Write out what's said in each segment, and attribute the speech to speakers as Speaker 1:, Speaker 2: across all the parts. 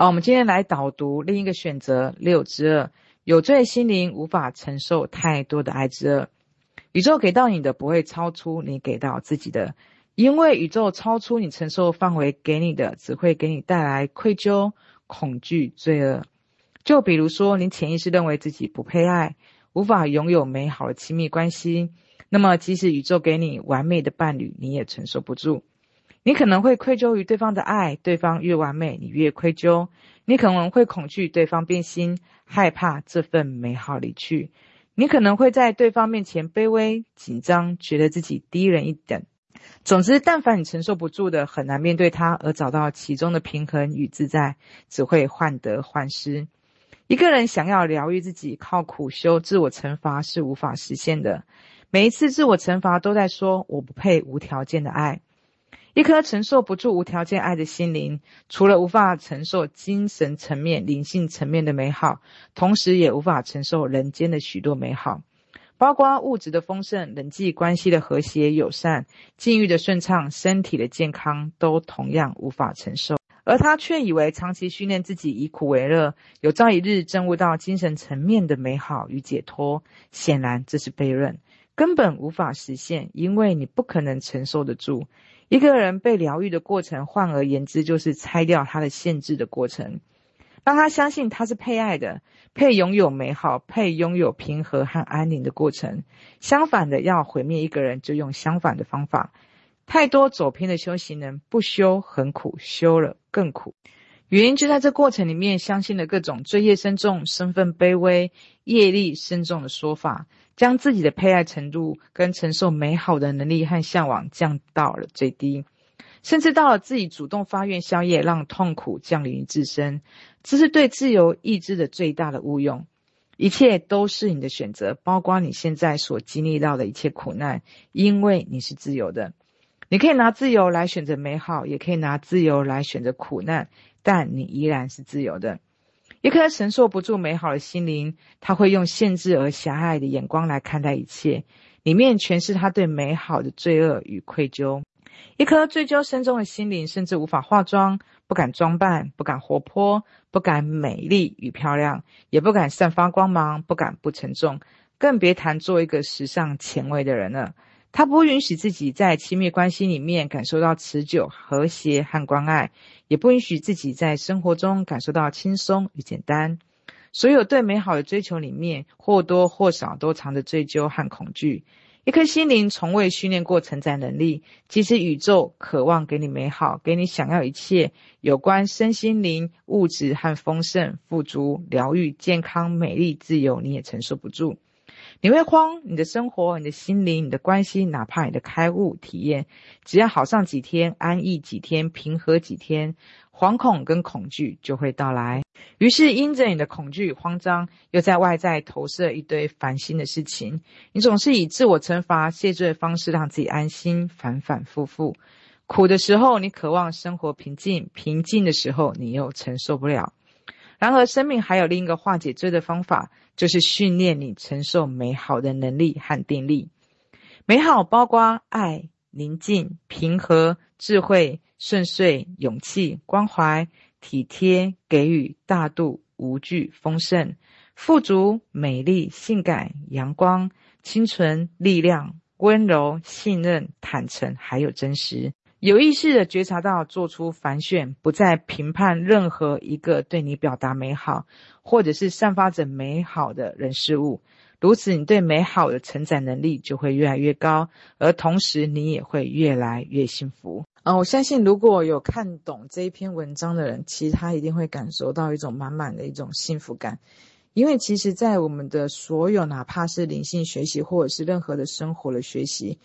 Speaker 1: 好，我们今天来导读另一个选择六之二，有罪心灵无法承受太多的爱之二。宇宙给到你的不会超出你给到自己的，因为宇宙超出你承受范围给你的，只会给你带来愧疚、恐惧、罪恶。就比如说，你潜意识认为自己不配爱，无法拥有美好的亲密关系，那么即使宇宙给你完美的伴侣，你也承受不住。你可能会愧疚于对方的爱，对方越完美，你越愧疚。你可能会恐惧对方变心，害怕这份美好离去。你可能会在对方面前卑微、紧张，觉得自己低人一等。总之，但凡你承受不住的，很难面对它而找到其中的平衡与自在，只会患得患失。一个人想要疗愈自己，靠苦修、自我惩罚是无法实现的。每一次自我惩罚，都在说我不配无条件的爱。一颗承受不住无条件爱的心灵，除了无法承受精神层面、灵性层面的美好，同时也无法承受人间的许多美好，包括物质的丰盛、人际关系的和谐友善、境遇的顺畅、身体的健康，都同样无法承受。而他却以为长期训练自己以苦为乐，有朝一日证悟到精神层面的美好与解脱。显然这是悖论，根本无法实现，因为你不可能承受得住。一个人被疗愈的过程，换而言之，就是拆掉他的限制的过程，让他相信他是配爱的，配拥有美好，配拥有平和和安宁的过程。相反的，要毁灭一个人，就用相反的方法。太多走偏的修行人，不修很苦，修了更苦。原因就在这过程里面，相信了各种罪业深重、身份卑微、业力深重的说法。将自己的配爱程度跟承受美好的能力和向往降到了最低，甚至到了自己主动发愿消业，让痛苦降临于自身，这是对自由意志的最大的误用。一切都是你的选择，包括你现在所经历到的一切苦难，因为你是自由的。你可以拿自由来选择美好，也可以拿自由来选择苦难，但你依然是自由的。一颗承受不住美好的心灵，他会用限制而狭隘的眼光来看待一切，里面全是他对美好的罪恶与愧疚。一颗追究深重的心灵，甚至无法化妆，不敢装扮，不敢活泼，不敢美丽与漂亮，也不敢散发光芒，不敢不沉重，更别谈做一个时尚前卫的人了。他不允许自己在亲密关系里面感受到持久和谐和关爱，也不允许自己在生活中感受到轻松与简单。所有对美好的追求里面，或多或少都藏着追究和恐惧。一颗心灵从未训练过承载能力，即使宇宙渴望给你美好，给你想要一切有关身心灵、物质和丰盛、富足、疗愈、健康、美丽、自由，你也承受不住。你会慌，你的生活、你的心灵、你的关系，哪怕你的开悟体验，只要好上几天、安逸几天、平和几天，惶恐跟恐惧就会到来。于是，因着你的恐惧、慌张，又在外在投射一堆烦心的事情。你总是以自我惩罚、谢罪的方式让自己安心，反反复复。苦的时候，你渴望生活平静；平静的时候，你又承受不了。然而，生命还有另一个化解罪的方法，就是训练你承受美好的能力和定力。美好包括爱、宁静、平和、智慧、顺遂、勇气、关怀、体贴、给予、大度、无惧、丰盛、富足、美丽、性感、阳光、清纯、力量、温柔、信任、坦诚，还有真实。有意识的觉察到，做出反选，不再评判任何一个对你表达美好，或者是散发着美好的人事物。如此，你对美好的承载能力就会越来越高，而同时你也会越来越幸福。嗯，我相信如果有看懂这一篇文章的人，其实他一定会感受到一种满满的一种幸福感，因为其实，在我们的所有，哪怕是灵性学习，或者是任何的生活的学习。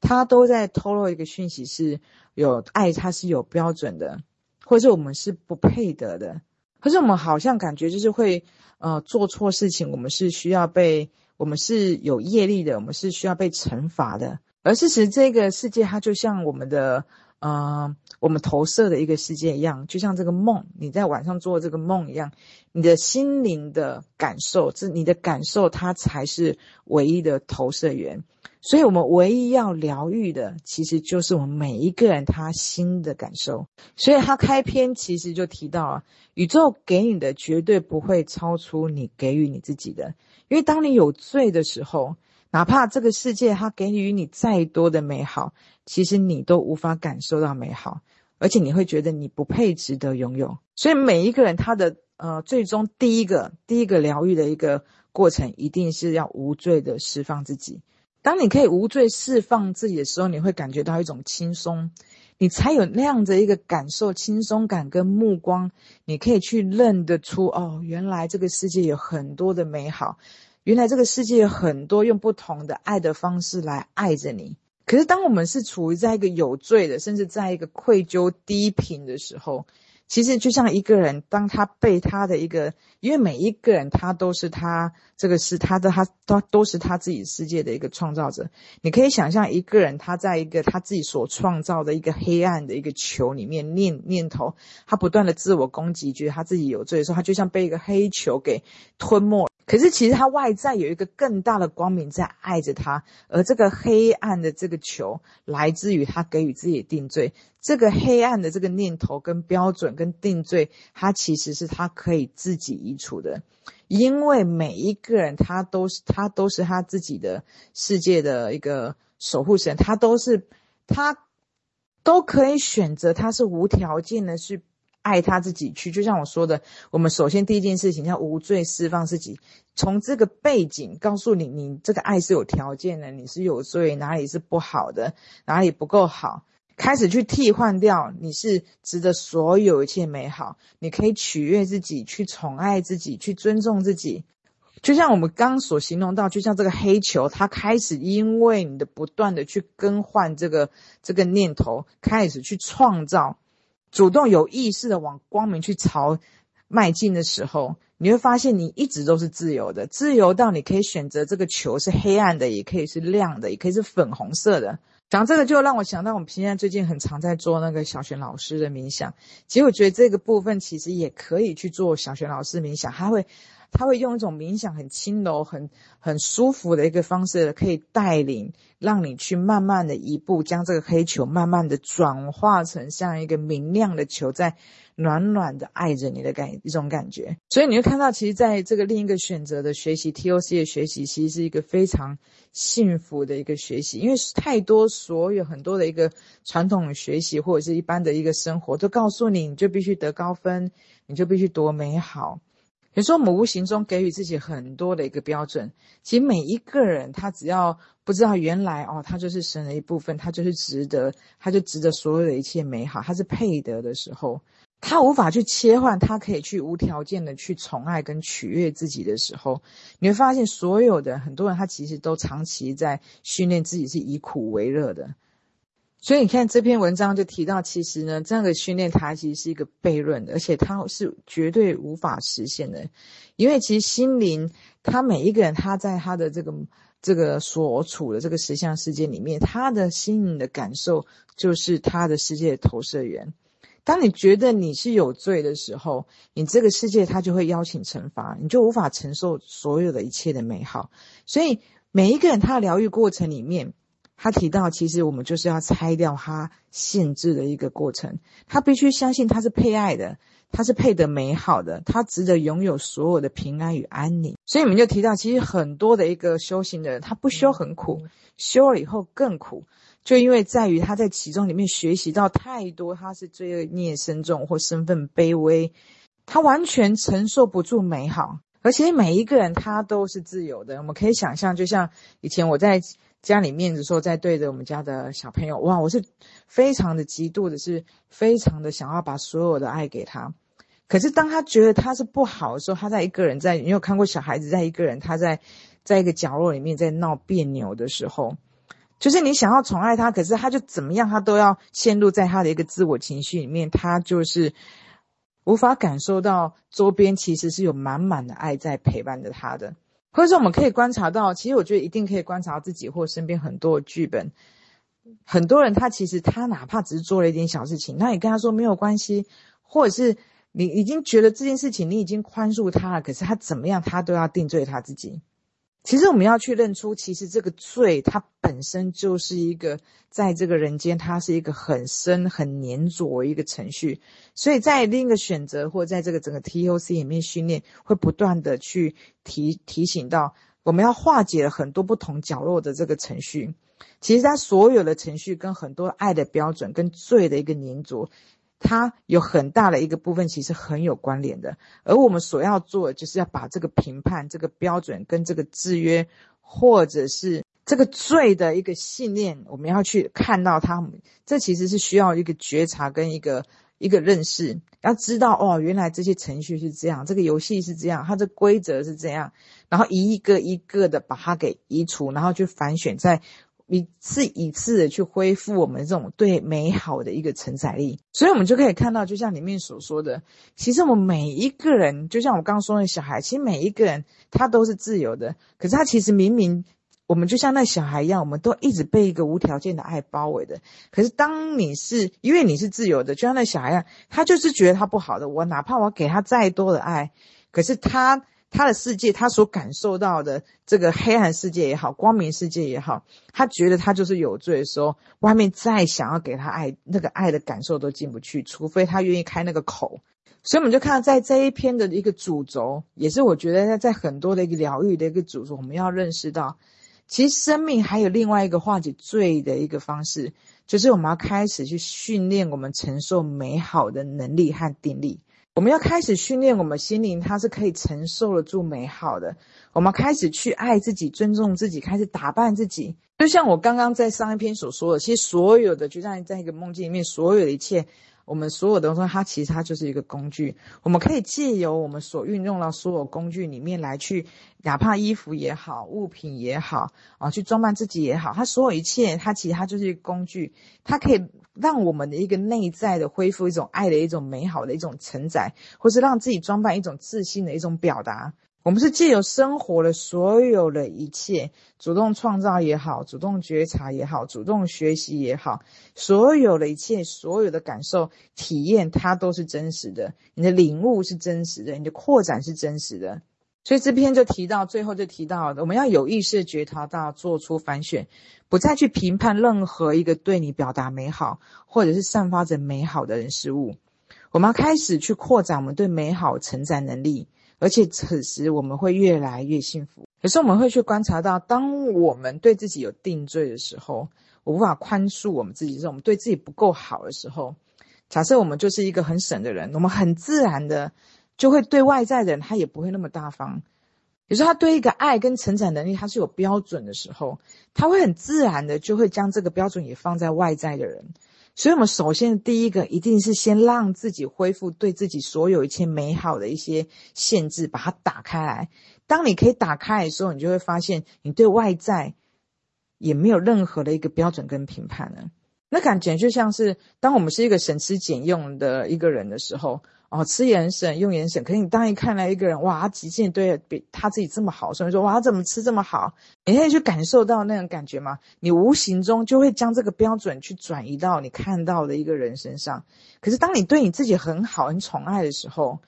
Speaker 1: 他都在透露一个讯息，是有爱，它是有标准的，或者是我们是不配得的。可是我们好像感觉就是会，呃，做错事情，我们是需要被，我们是有业力的，我们是需要被惩罚的。而事实，这个世界它就像我们的，呃，我们投射的一个世界一样，就像这个梦，你在晚上做这个梦一样，你的心灵的感受，是你的感受，它才是唯一的投射源。所以，我们唯一要疗愈的，其实就是我们每一个人他心的感受。所以，他开篇其实就提到啊，宇宙给你的绝对不会超出你给予你自己的，因为当你有罪的时候。哪怕这个世界它给予你再多的美好，其实你都无法感受到美好，而且你会觉得你不配值得拥有。所以每一个人他的呃最终第一个第一个疗愈的一个过程，一定是要无罪的释放自己。当你可以无罪释放自己的时候，你会感觉到一种轻松，你才有那样的一个感受，轻松感跟目光，你可以去认得出哦，原来这个世界有很多的美好。原来这个世界有很多用不同的爱的方式来爱着你。可是当我们是处于在一个有罪的，甚至在一个愧疚低频的时候，其实就像一个人，当他被他的一个，因为每一个人他都是他这个是他的，他都都是他自己世界的一个创造者。你可以想象一个人他在一个他自己所创造的一个黑暗的一个球里面念念头，他不断的自我攻击，觉得他自己有罪的时候，他就像被一个黑球给吞没。可是，其实他外在有一个更大的光明在爱着他，而这个黑暗的这个球来自于他给予自己定罪。这个黑暗的这个念头跟标准跟定罪，它其实是他可以自己移除的，因为每一个人他都是他都是他自己的世界的一个守护神，他都是他都可以选择，他是无条件的去。爱他自己去，就像我说的，我们首先第一件事情要无罪释放自己，从这个背景告诉你，你这个爱是有条件的，你是有罪，哪里是不好的，哪里不够好，开始去替换掉，你是值得所有一切美好，你可以取悦自己，去宠爱自己，去尊重自己，就像我们刚所形容到，就像这个黑球，它开始因为你的不断的去更换这个这个念头，开始去创造。主动有意识的往光明去朝迈进的时候，你会发现你一直都是自由的，自由到你可以选择这个球是黑暗的，也可以是亮的，也可以是粉红色的。讲这个就让我想到，我们平安最近很常在做那个小璇老师的冥想。其实我觉得这个部分其实也可以去做小璇老师冥想，他会。他会用一种冥想很轻柔、很很舒服的一个方式，可以带领让你去慢慢的一步，将这个黑球慢慢的转化成像一个明亮的球，在暖暖的爱着你的感一种感觉。所以你会看到，其实在这个另一个选择的学习 TOC 的学习，其实是一个非常幸福的一个学习，因为太多所有很多的一个传统学习或者是一般的一个生活，都告诉你，你就必须得高分，你就必须多美好。有时候我们无形中给予自己很多的一个标准，其实每一个人他只要不知道原来哦，他就是神的一部分，他就是值得，他就值得所有的一切美好，他是配得的时候，他无法去切换，他可以去无条件的去宠爱跟取悦自己的时候，你会发现所有的很多人他其实都长期在训练自己是以苦为乐的。所以你看这篇文章就提到，其实呢，这样的训练它其实是一个悖论的，而且它是绝对无法实现的，因为其实心灵，他每一个人他在他的这个这个所处的这个实相世界里面，他的心灵的感受就是他的世界投射源。当你觉得你是有罪的时候，你这个世界它就会邀请惩罚，你就无法承受所有的一切的美好。所以每一个人他的疗愈过程里面。他提到，其实我们就是要拆掉他限制的一个过程。他必须相信他是配爱的，他是配得美好的，他值得拥有所有的平安与安宁。所以我们就提到，其实很多的一个修行的人，他不修很苦，修了以后更苦，就因为在于他在其中里面学习到太多，他是罪恶孽深重或身份卑微，他完全承受不住美好。而且每一个人他都是自由的，我们可以想象，就像以前我在。家里面的时候，在对着我们家的小朋友，哇，我是非常的嫉妒的，是非常的想要把所有的爱给他。可是当他觉得他是不好的时候，他在一个人在，你有看过小孩子在一个人他在在一个角落里面在闹别扭的时候，就是你想要宠爱他，可是他就怎么样，他都要陷入在他的一个自我情绪里面，他就是无法感受到周边其实是有满满的爱在陪伴着他的。或者说，我们可以观察到，其实我觉得一定可以观察到自己或身边很多的剧本。很多人他其实他哪怕只是做了一点小事情，那你跟他说没有关系，或者是你已经觉得这件事情你已经宽恕他了，可是他怎么样他都要定罪他自己。其实我们要去认出，其实这个罪它本身就是一个在这个人间，它是一个很深很黏着一个程序。所以在另一个选择或在这个整个 TOC 里面训练，会不断的去提提醒到，我们要化解了很多不同角落的这个程序。其实它所有的程序跟很多爱的标准跟罪的一个黏着，它有很大的一个部分其实很有关联的。而我们所要做的，就是要把这个评判、这个标准跟这个制约，或者是这个罪的一个信念，我们要去看到它。这其实是需要一个觉察跟一个一个认识，要知道哦，原来这些程序是这样，这个游戏是这样，它的规则是这样，然后一个一个的把它给移除，然后去反选在。一次一次的去恢复我们这种对美好的一个承载力，所以我们就可以看到，就像里面所说的，其实我们每一个人，就像我刚刚说的小孩，其实每一个人他都是自由的，可是他其实明明我们就像那小孩一样，我们都一直被一个无条件的爱包围的。可是当你是因为你是自由的，就像那小孩一样，他就是觉得他不好的，我哪怕我给他再多的爱，可是他。他的世界，他所感受到的这个黑暗世界也好，光明世界也好，他觉得他就是有罪的时候，外面再想要给他爱，那个爱的感受都进不去，除非他愿意开那个口。所以我们就看到，在这一篇的一个主轴，也是我觉得在在很多的一个疗愈的一个主轴，我们要认识到，其实生命还有另外一个化解罪的一个方式，就是我们要开始去训练我们承受美好的能力和定力。我们要开始训练我们心灵，它是可以承受得住美好的。我们开始去爱自己、尊重自己，开始打扮自己。就像我刚刚在上一篇所说的，其实所有的，就像在一个梦境里面，所有的一切。我们所有的东西，它其实它就是一个工具。我们可以借由我们所运用到所有工具里面来去，哪怕衣服也好，物品也好，啊，去装扮自己也好，它所有一切，它其实它就是一个工具，它可以让我们的一个内在的恢复一种爱的一种美好的一种承载，或是让自己装扮一种自信的一种表达。我们是借由生活的所有的一切，主动创造也好，主动觉察也好，主动学习也好，所有的一切，所有的感受、体验，它都是真实的。你的领悟是真实的，你的扩展是真实的。所以这篇就提到，最后就提到，我们要有意识觉察到，做出反选，不再去评判任何一个对你表达美好，或者是散发着美好的人事物。我们要开始去扩展我们对美好承载能力。而且此时我们会越来越幸福。可是我们会去观察到，当我们对自己有定罪的时候，我无法宽恕我们自己，是我们对自己不够好的时候。假设我们就是一个很省的人，我们很自然的就会对外在的人，他也不会那么大方。比如说，他对一个爱跟承载能力，他是有标准的时候，他会很自然的就会将这个标准也放在外在的人。所以，我们首先第一个一定是先让自己恢复对自己所有一切美好的一些限制，把它打开来。当你可以打开的时候，你就会发现你对外在也没有任何的一个标准跟评判了。那感觉就像是当我们是一个省吃俭用的一个人的时候。哦，吃也很省，用也很省。可是你当一看来一个人，哇，他极限对比他自己这么好，所以说哇，他怎么吃这么好？你可以去感受到那种感觉吗？你无形中就会将这个标准去转移到你看到的一个人身上。可是当你对你自己很好、很宠爱的时候，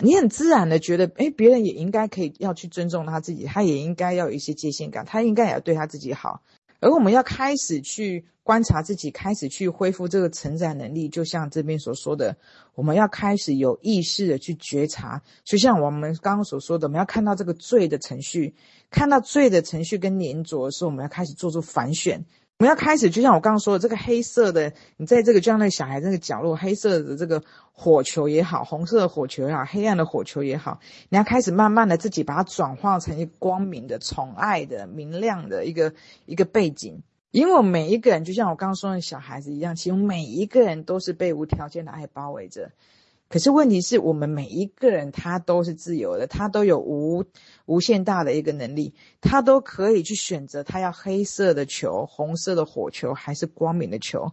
Speaker 1: 你很自然的觉得，诶，别人也应该可以要去尊重他自己，他也应该要有一些界限感，他应该也要对他自己好。而我们要开始去观察自己，开始去恢复这个承载能力，就像这边所说的，我们要开始有意识的去觉察，就像我们刚刚所说的，我们要看到这个罪的程序，看到罪的程序跟黏着的时，我们要开始做出反选。我们要开始，就像我刚刚说的，这个黑色的，你在这个就像那个小孩那个角落，黑色的这个火球也好，红色的火球也好，黑暗的火球也好，你要开始慢慢的自己把它转化成一个光明的、宠爱的、明亮的一个一个背景。因为我每一个人，就像我刚刚说的小孩子一样，其实每一个人都是被无条件的爱包围着。可是问题是我们每一个人他都是自由的，他都有无无限大的一个能力，他都可以去选择他要黑色的球、红色的火球还是光明的球。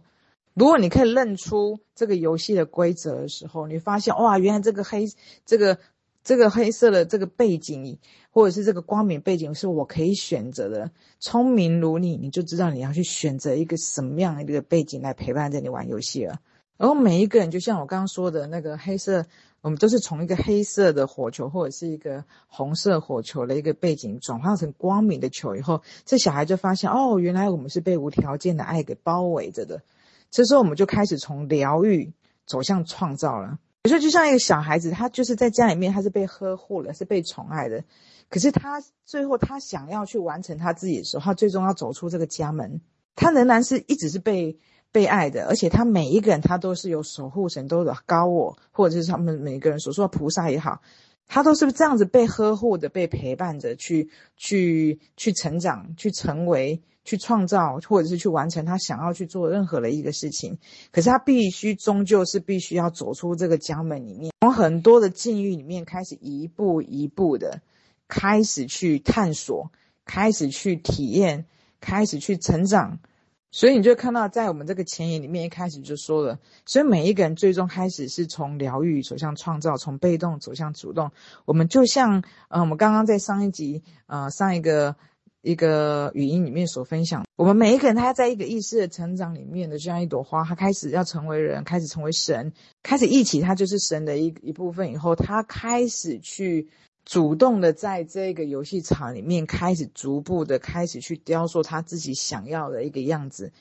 Speaker 1: 如果你可以认出这个游戏的规则的时候，你发现哇，原来这个黑这个这个黑色的这个背景，或者是这个光明背景是我可以选择的。聪明如你，你就知道你要去选择一个什么样的一个背景来陪伴着你玩游戏了。然后每一个人，就像我刚刚说的那个黑色，我们都是从一个黑色的火球或者是一个红色火球的一个背景转化成光明的球以后，这小孩就发现哦，原来我们是被无条件的爱给包围着的。这时候我们就开始从疗愈走向创造了。有时候就像一个小孩子，他就是在家里面，他是被呵护的，是被宠爱的。可是他最后他想要去完成他自己的时候，他最终要走出这个家门，他仍然是一直是被。被爱的，而且他每一个人，他都是有守护神，都有高我，或者是他们每个人所说的菩萨也好，他都是这样子被呵护的，被陪伴着去去去成长，去成为，去创造，或者是去完成他想要去做任何的一个事情。可是他必须终究是必须要走出这个家门里面，从很多的境遇里面开始一步一步的开始去探索，开始去体验，开始去成长。所以你就看到，在我们这个前言里面一开始就说了，所以每一个人最终开始是从疗愈走向创造，从被动走向主动。我们就像，呃，我们刚刚在上一集，呃，上一个一个语音里面所分享，我们每一个人他在一个意识的成长里面的，就像一朵花，他开始要成为人，开始成为神，开始一起，他就是神的一一部分以后，他开始去。主动的在这个游戏场里面开始逐步的开始去雕塑他自己想要的一个样子，